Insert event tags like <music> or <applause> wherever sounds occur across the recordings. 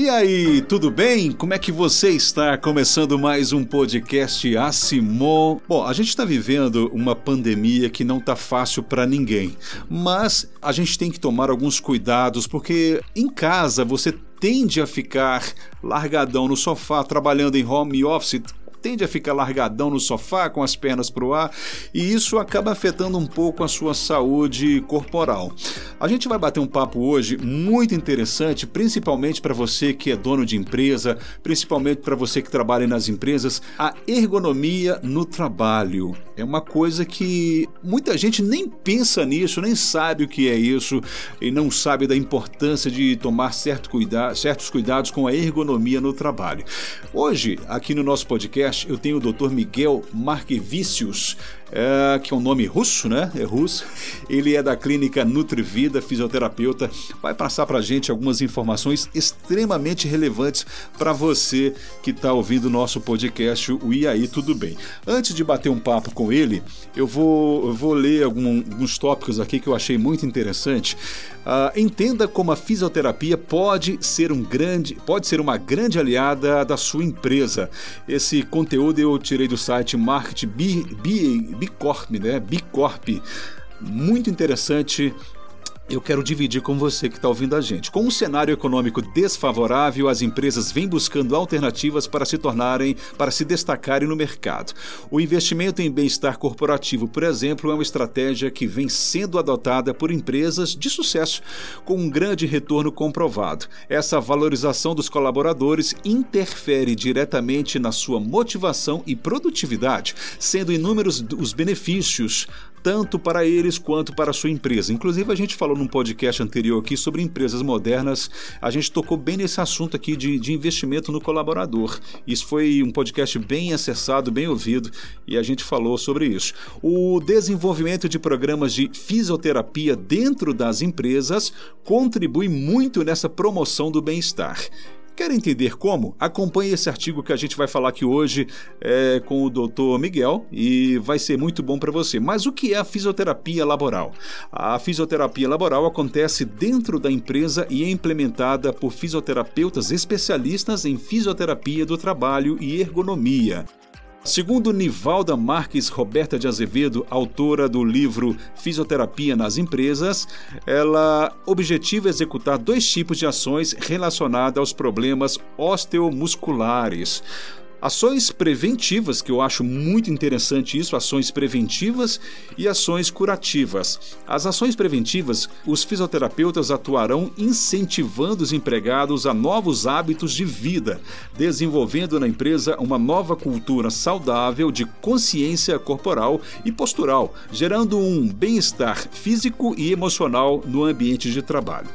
E aí, tudo bem? Como é que você está? Começando mais um podcast Asimon. Bom, a gente está vivendo uma pandemia que não está fácil para ninguém, mas a gente tem que tomar alguns cuidados porque em casa você tende a ficar largadão no sofá, trabalhando em home office, tende a ficar largadão no sofá com as pernas para o ar e isso acaba afetando um pouco a sua saúde corporal. A gente vai bater um papo hoje muito interessante, principalmente para você que é dono de empresa, principalmente para você que trabalha nas empresas, a ergonomia no trabalho. É uma coisa que muita gente nem pensa nisso, nem sabe o que é isso e não sabe da importância de tomar certo cuida certos cuidados com a ergonomia no trabalho. Hoje, aqui no nosso podcast, eu tenho o Dr. Miguel Marquevicius, é, que é um nome russo, né? É russo. Ele é da clínica Nutrivida, fisioterapeuta. Vai passar para a gente algumas informações extremamente relevantes para você que está ouvindo o nosso podcast, o E aí, tudo bem? Antes de bater um papo com ele, eu vou, eu vou ler algum, alguns tópicos aqui que eu achei muito interessante. Uh, entenda como a fisioterapia pode ser um grande, pode ser uma grande aliada da sua empresa. Esse conteúdo eu tirei do site Market Bicorp, né? Bicorp. Muito interessante eu quero dividir com você que está ouvindo a gente. Com um cenário econômico desfavorável, as empresas vêm buscando alternativas para se tornarem, para se destacarem no mercado. O investimento em bem-estar corporativo, por exemplo, é uma estratégia que vem sendo adotada por empresas de sucesso, com um grande retorno comprovado. Essa valorização dos colaboradores interfere diretamente na sua motivação e produtividade, sendo inúmeros os benefícios tanto para eles quanto para a sua empresa. Inclusive, a gente falou num podcast anterior aqui sobre empresas modernas, a gente tocou bem nesse assunto aqui de, de investimento no colaborador. Isso foi um podcast bem acessado, bem ouvido, e a gente falou sobre isso. O desenvolvimento de programas de fisioterapia dentro das empresas contribui muito nessa promoção do bem-estar. Quer entender como? Acompanhe esse artigo que a gente vai falar aqui hoje é, com o Dr. Miguel e vai ser muito bom para você. Mas o que é a fisioterapia laboral? A fisioterapia laboral acontece dentro da empresa e é implementada por fisioterapeutas especialistas em fisioterapia do trabalho e ergonomia. Segundo Nivalda Marques Roberta de Azevedo, autora do livro Fisioterapia nas Empresas, ela objetiva executar dois tipos de ações relacionadas aos problemas osteomusculares. Ações preventivas, que eu acho muito interessante isso, ações preventivas e ações curativas. As ações preventivas, os fisioterapeutas atuarão incentivando os empregados a novos hábitos de vida, desenvolvendo na empresa uma nova cultura saudável de consciência corporal e postural, gerando um bem-estar físico e emocional no ambiente de trabalho.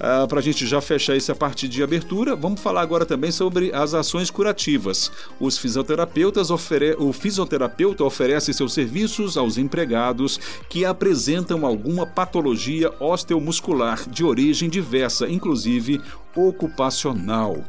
Ah, Para a gente já fechar essa parte de abertura, vamos falar agora também sobre as ações curativas. Os fisioterapeutas ofere... O fisioterapeuta oferece seus serviços aos empregados que apresentam alguma patologia osteomuscular de origem diversa, inclusive ocupacional.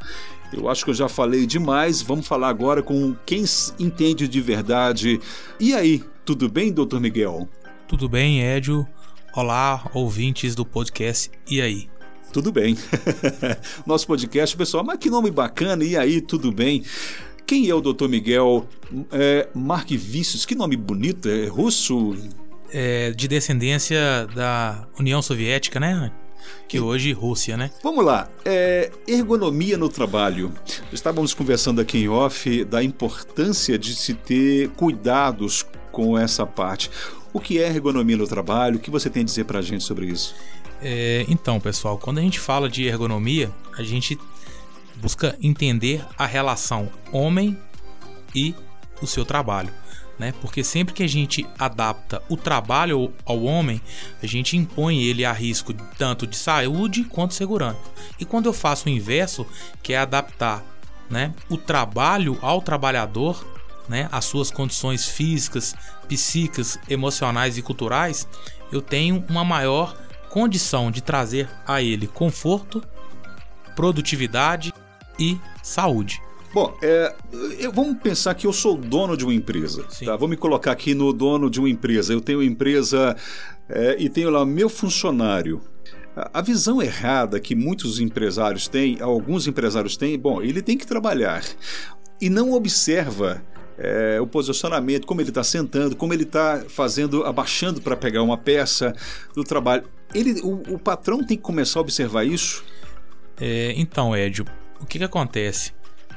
Eu acho que eu já falei demais, vamos falar agora com quem entende de verdade. E aí, tudo bem, doutor Miguel? Tudo bem, Édio. Olá, ouvintes do podcast E aí? Tudo bem. <laughs> Nosso podcast, pessoal, mas que nome bacana, e aí, tudo bem? Quem é o Dr. Miguel é, Marquevicius? Que nome bonito, é russo? É de descendência da União Soviética, né? que hoje Rússia, né? Vamos lá. É, ergonomia no trabalho. Estávamos conversando aqui em off da importância de se ter cuidados com essa parte. O que é ergonomia no trabalho? O que você tem a dizer para a gente sobre isso? É, então, pessoal, quando a gente fala de ergonomia, a gente busca entender a relação homem e o seu trabalho. Né? Porque sempre que a gente adapta o trabalho ao homem, a gente impõe ele a risco tanto de saúde quanto segurança. E quando eu faço o inverso, que é adaptar né, o trabalho ao trabalhador, né, as suas condições físicas, psíquicas, emocionais e culturais, eu tenho uma maior condição de trazer a ele conforto, produtividade e saúde. Bom, é, eu, vamos pensar que eu sou dono de uma empresa. Tá? Vou me colocar aqui no dono de uma empresa. Eu tenho uma empresa é, e tenho lá meu funcionário. A visão errada que muitos empresários têm, alguns empresários têm, bom, ele tem que trabalhar e não observa é, o posicionamento, como ele está sentando, como ele está fazendo, abaixando para pegar uma peça do trabalho. Ele, o, o, patrão tem que começar a observar isso. É, então, Edio, o que, que acontece?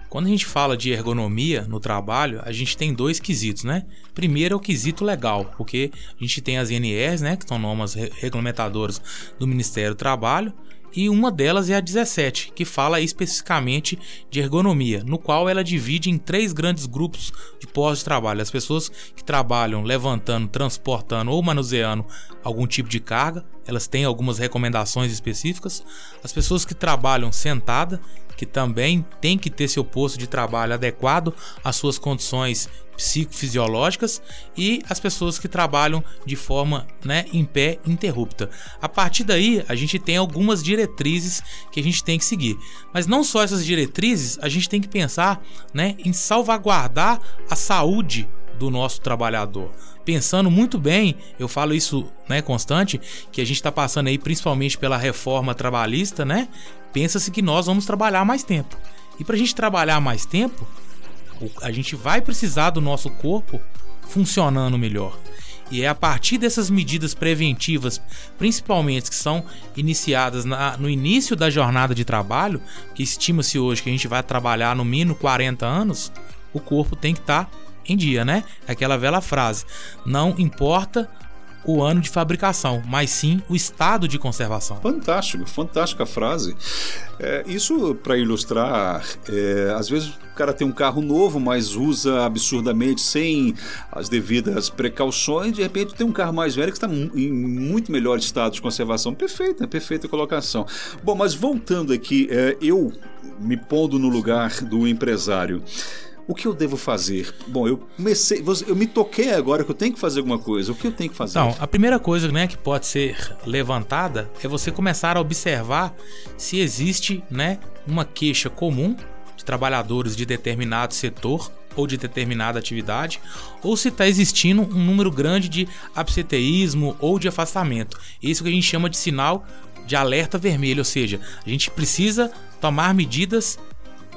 Quando a gente fala de ergonomia no trabalho, a gente tem dois quesitos, né? Primeiro é o quesito legal, porque a gente tem as INRs, né, que são normas regulamentadoras do Ministério do Trabalho, e uma delas é a 17, que fala especificamente de ergonomia, no qual ela divide em três grandes grupos de pós de trabalho: as pessoas que trabalham levantando, transportando ou manuseando algum tipo de carga, elas têm algumas recomendações específicas, as pessoas que trabalham sentada que também tem que ter seu posto de trabalho adequado às suas condições psicofisiológicas e as pessoas que trabalham de forma né, em pé interrupta. A partir daí, a gente tem algumas diretrizes que a gente tem que seguir. Mas não só essas diretrizes, a gente tem que pensar né, em salvaguardar a saúde do nosso trabalhador. Pensando muito bem, eu falo isso né, constante, que a gente está passando aí principalmente pela reforma trabalhista, né? Pensa-se que nós vamos trabalhar mais tempo. E para a gente trabalhar mais tempo, a gente vai precisar do nosso corpo funcionando melhor. E é a partir dessas medidas preventivas, principalmente que são iniciadas na, no início da jornada de trabalho, que estima-se hoje que a gente vai trabalhar no mínimo 40 anos, o corpo tem que estar tá em dia, né? Aquela velha frase: não importa o ano de fabricação, mas sim o estado de conservação. Fantástico, fantástica frase. É, isso para ilustrar, é, às vezes o cara tem um carro novo, mas usa absurdamente sem as devidas precauções, de repente tem um carro mais velho que está em muito melhor estado de conservação. Perfeita, perfeita colocação. Bom, mas voltando aqui, é, eu me pondo no lugar do empresário. O que eu devo fazer? Bom, eu comecei, eu me toquei agora que eu tenho que fazer alguma coisa. O que eu tenho que fazer? Então, a primeira coisa, né, que pode ser levantada é você começar a observar se existe, né, uma queixa comum de trabalhadores de determinado setor ou de determinada atividade, ou se está existindo um número grande de absenteísmo ou de afastamento. Isso que a gente chama de sinal de alerta vermelho, ou seja, a gente precisa tomar medidas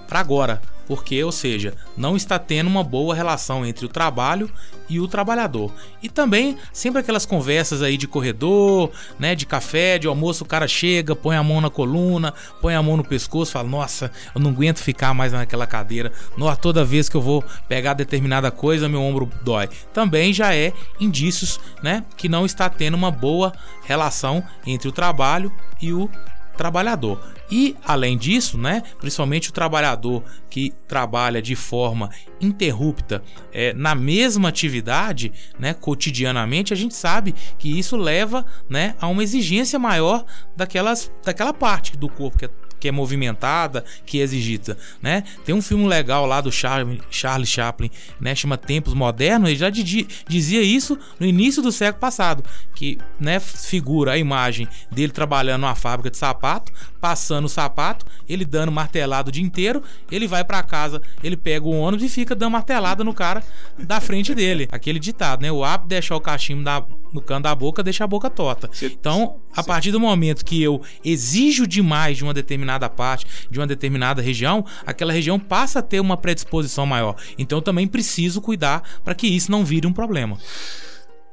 para agora, porque, ou seja, não está tendo uma boa relação entre o trabalho e o trabalhador. E também sempre aquelas conversas aí de corredor, né, de café, de almoço, o cara chega, põe a mão na coluna, põe a mão no pescoço, fala: "Nossa, eu não aguento ficar mais naquela cadeira. Nossa, toda vez que eu vou pegar determinada coisa, meu ombro dói". Também já é indícios, né, que não está tendo uma boa relação entre o trabalho e o trabalhador. E além disso, né, principalmente o trabalhador que trabalha de forma interrupta é, na mesma atividade, né, cotidianamente, a gente sabe que isso leva, né, a uma exigência maior daquelas, daquela parte do corpo que é que é movimentada, que é exigida, né? Tem um filme legal lá do Charlie Chaplin, né? Chama Tempos Modernos, ele já dizia isso no início do século passado, que, né, figura a imagem dele trabalhando numa fábrica de sapato, passando o sapato, ele dando martelado o dia inteiro, ele vai para casa, ele pega o ônibus e fica dando martelada no cara da frente dele. <laughs> Aquele ditado, né? O hábito de deixar o cachimbo da, no canto da boca deixa a boca torta. Então, a partir do momento que eu exijo demais de uma determinada parte, de uma determinada região, aquela região passa a ter uma predisposição maior. Então, eu também preciso cuidar para que isso não vire um problema.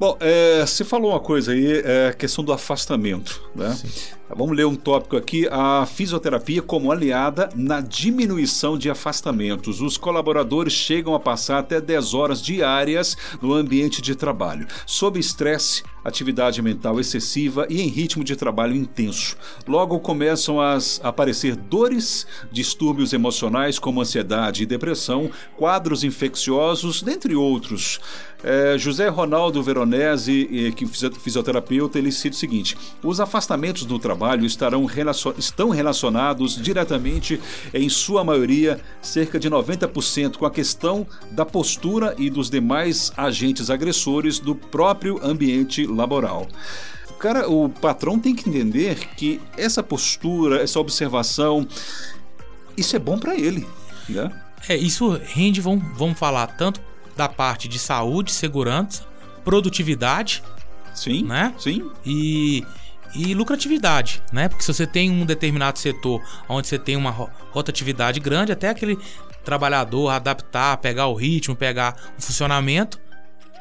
Bom, é, você falou uma coisa aí, é a questão do afastamento, né? Vamos ler um tópico aqui: a fisioterapia como aliada na diminuição de afastamentos. Os colaboradores chegam a passar até 10 horas diárias no ambiente de trabalho, sob estresse, atividade mental excessiva e em ritmo de trabalho intenso. Logo começam a aparecer dores, distúrbios emocionais como ansiedade e depressão, quadros infecciosos, dentre outros. É, José Ronaldo Veronese, que é fisioterapeuta, ele cita o seguinte: os afastamentos do trabalho estarão relacion, estão relacionados diretamente, em sua maioria, cerca de 90%, com a questão da postura e dos demais agentes agressores do próprio ambiente laboral. O cara, o patrão tem que entender que essa postura, essa observação, isso é bom para ele, né? É, isso rende, vamos, vamos falar tanto da parte de saúde, segurança, produtividade. Sim. Né? Sim. E e lucratividade, né? Porque se você tem um determinado setor onde você tem uma rotatividade grande, até aquele trabalhador adaptar, pegar o ritmo, pegar o funcionamento,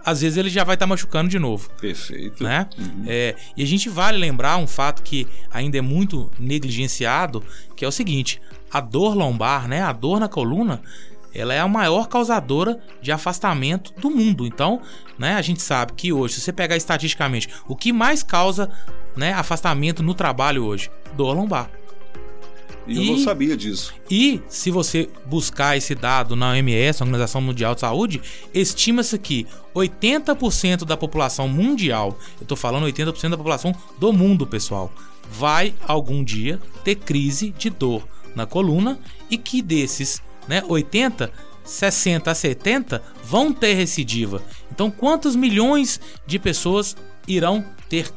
às vezes ele já vai estar tá machucando de novo. Perfeito. Né? Uhum. É, e a gente vale lembrar um fato que ainda é muito negligenciado, que é o seguinte: a dor lombar, né, a dor na coluna, ela é a maior causadora de afastamento do mundo. Então, né, a gente sabe que hoje, se você pegar estatisticamente, o que mais causa né, afastamento no trabalho hoje? Dor lombar. E eu não sabia disso. E se você buscar esse dado na OMS, Organização Mundial de Saúde, estima-se que 80% da população mundial, eu estou falando 80% da população do mundo, pessoal, vai algum dia ter crise de dor na coluna e que desses, né, 80 60 a 70 vão ter recidiva. Então, quantos milhões de pessoas irão ter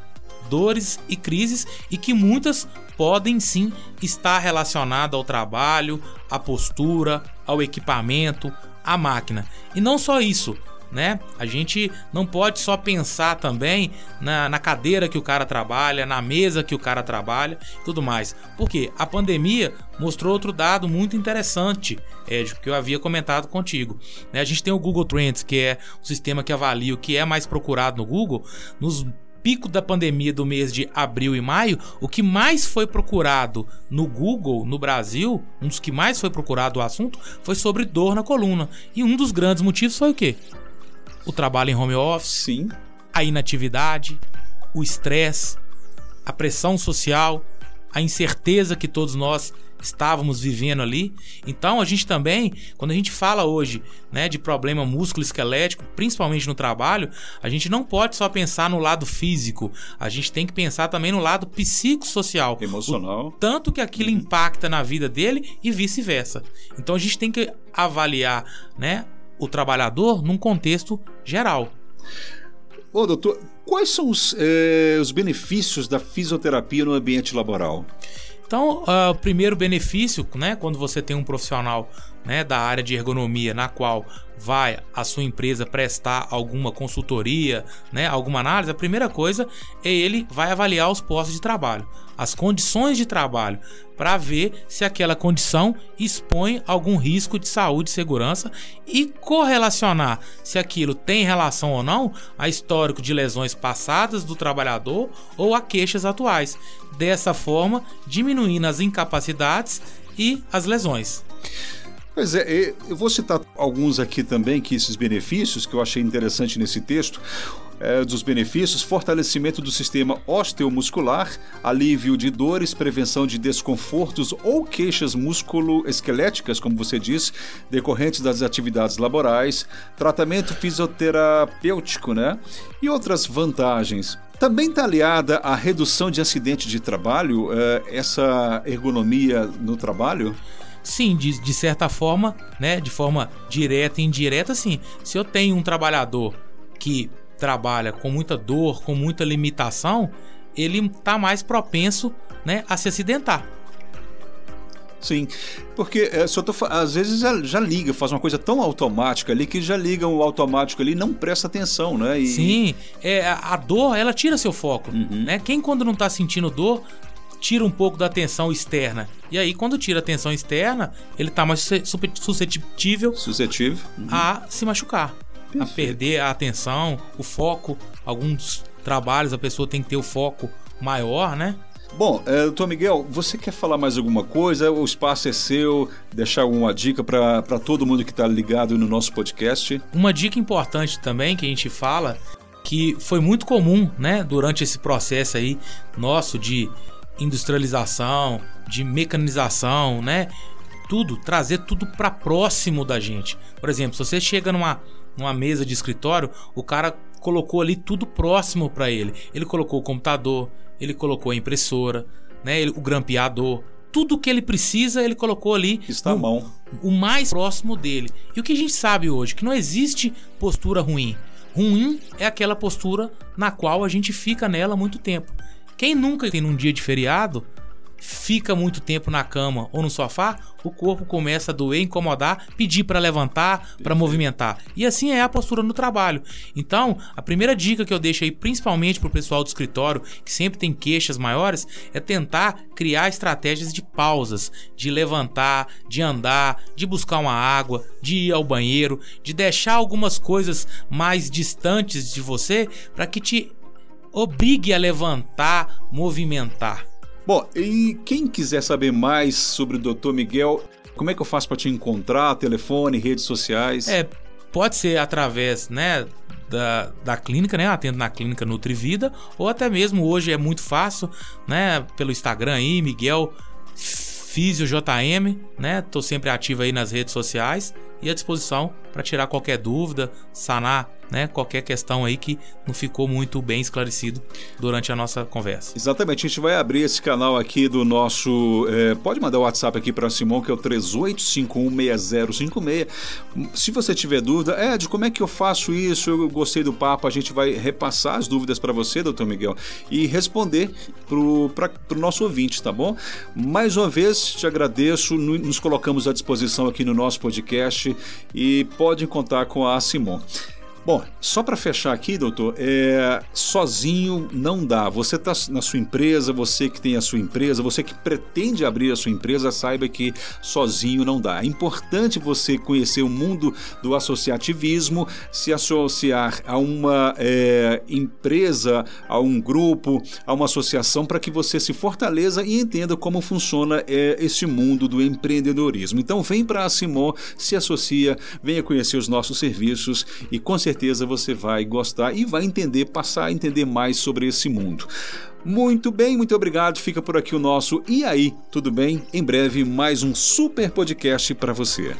dores e crises e que muitas podem sim estar relacionadas ao trabalho, à postura, ao equipamento, à máquina. E não só isso, né? A gente não pode só pensar também na, na, cadeira que o cara trabalha, na mesa que o cara trabalha, tudo mais. Porque a pandemia mostrou outro dado muito interessante, Ed, que eu havia comentado contigo. Né? A gente tem o Google Trends, que é o sistema que avalia o que é mais procurado no Google. Nos pico da pandemia do mês de abril e maio, o que mais foi procurado no Google no Brasil, um dos que mais foi procurado o assunto, foi sobre dor na coluna. E um dos grandes motivos foi o quê? O trabalho em home office, Sim. a inatividade, o estresse, a pressão social, a incerteza que todos nós estávamos vivendo ali. Então a gente também, quando a gente fala hoje, né, de problema músculo-esquelético, principalmente no trabalho, a gente não pode só pensar no lado físico, a gente tem que pensar também no lado psicossocial, emocional, o tanto que aquilo uhum. impacta na vida dele e vice-versa. Então a gente tem que avaliar, né, o trabalhador num contexto geral. Ô, doutor, quais são os, eh, os benefícios da fisioterapia no ambiente laboral? Então, uh, o primeiro benefício, né, quando você tem um profissional né, da área de ergonomia na qual vai a sua empresa prestar alguma consultoria, né, alguma análise, a primeira coisa é ele vai avaliar os postos de trabalho, as condições de trabalho, para ver se aquela condição expõe algum risco de saúde e segurança e correlacionar se aquilo tem relação ou não a histórico de lesões passadas do trabalhador ou a queixas atuais. Dessa forma, diminuindo as incapacidades e as lesões. Pois é, eu vou citar alguns aqui também, que esses benefícios que eu achei interessante nesse texto. É, dos benefícios: fortalecimento do sistema osteomuscular, alívio de dores, prevenção de desconfortos ou queixas músculo-esqueléticas, como você disse, decorrentes das atividades laborais, tratamento fisioterapêutico, né? E outras vantagens. Também está aliada à redução de acidente de trabalho, é, essa ergonomia no trabalho? Sim, de, de certa forma, né? De forma direta e indireta, sim. Se eu tenho um trabalhador que trabalha com muita dor, com muita limitação, ele tá mais propenso, né, a se acidentar. Sim, porque é, eu tô, às vezes já, já, liga, faz uma coisa tão automática ali que já liga o automático ali não presta atenção, né? E... Sim, é, a dor, ela tira seu foco, uhum. né? Quem quando não tá sentindo dor, tira um pouco da atenção externa. E aí, quando tira a atenção externa, ele está mais suscetível, suscetível. Uhum. a se machucar, Perfeito. a perder a atenção, o foco. Alguns trabalhos a pessoa tem que ter o foco maior, né? Bom, é, doutor Miguel, você quer falar mais alguma coisa? O espaço é seu, deixar alguma dica para todo mundo que está ligado no nosso podcast. Uma dica importante também que a gente fala, que foi muito comum, né, durante esse processo aí nosso de industrialização, de mecanização, né? Tudo, trazer tudo para próximo da gente. Por exemplo, se você chega numa, numa mesa de escritório, o cara colocou ali tudo próximo para ele. Ele colocou o computador, ele colocou a impressora, né? Ele, o grampeador, tudo que ele precisa, ele colocou ali. Está no, à mão. O mais próximo dele. E o que a gente sabe hoje? Que não existe postura ruim. Ruim é aquela postura na qual a gente fica nela muito tempo. Quem nunca tem num dia de feriado fica muito tempo na cama ou no sofá, o corpo começa a doer, incomodar, pedir para levantar, para movimentar. E assim é a postura no trabalho. Então, a primeira dica que eu deixo aí, principalmente para o pessoal do escritório, que sempre tem queixas maiores, é tentar criar estratégias de pausas, de levantar, de andar, de buscar uma água, de ir ao banheiro, de deixar algumas coisas mais distantes de você para que te obrigue a levantar, movimentar. Bom, e quem quiser saber mais sobre o Dr. Miguel, como é que eu faço para te encontrar? Telefone, redes sociais? É, pode ser através, né, da, da clínica, né? Atendo na clínica Nutrivida, ou até mesmo hoje é muito fácil, né? Pelo Instagram aí, Miguel Físio JM, né? Tô sempre ativo aí nas redes sociais e à disposição para tirar qualquer dúvida, sanar né, qualquer questão aí que não ficou muito bem esclarecido durante a nossa conversa. Exatamente, a gente vai abrir esse canal aqui do nosso. É, pode mandar o WhatsApp aqui para Simão, que é o 38516056. Se você tiver dúvida, Ed, como é que eu faço isso? Eu gostei do papo, a gente vai repassar as dúvidas para você, doutor Miguel, e responder para o nosso ouvinte, tá bom? Mais uma vez, te agradeço, nos colocamos à disposição aqui no nosso podcast e pode contar com a Simon. Bom, só para fechar aqui, doutor, é, sozinho não dá. Você está na sua empresa, você que tem a sua empresa, você que pretende abrir a sua empresa, saiba que sozinho não dá. É importante você conhecer o mundo do associativismo, se associar a uma é, empresa, a um grupo, a uma associação, para que você se fortaleça e entenda como funciona é, esse mundo do empreendedorismo. Então, vem para a Simon, se associa, venha conhecer os nossos serviços e com certeza certeza você vai gostar e vai entender, passar a entender mais sobre esse mundo. Muito bem, muito obrigado. Fica por aqui o nosso E aí, tudo bem? Em breve, mais um super podcast para você.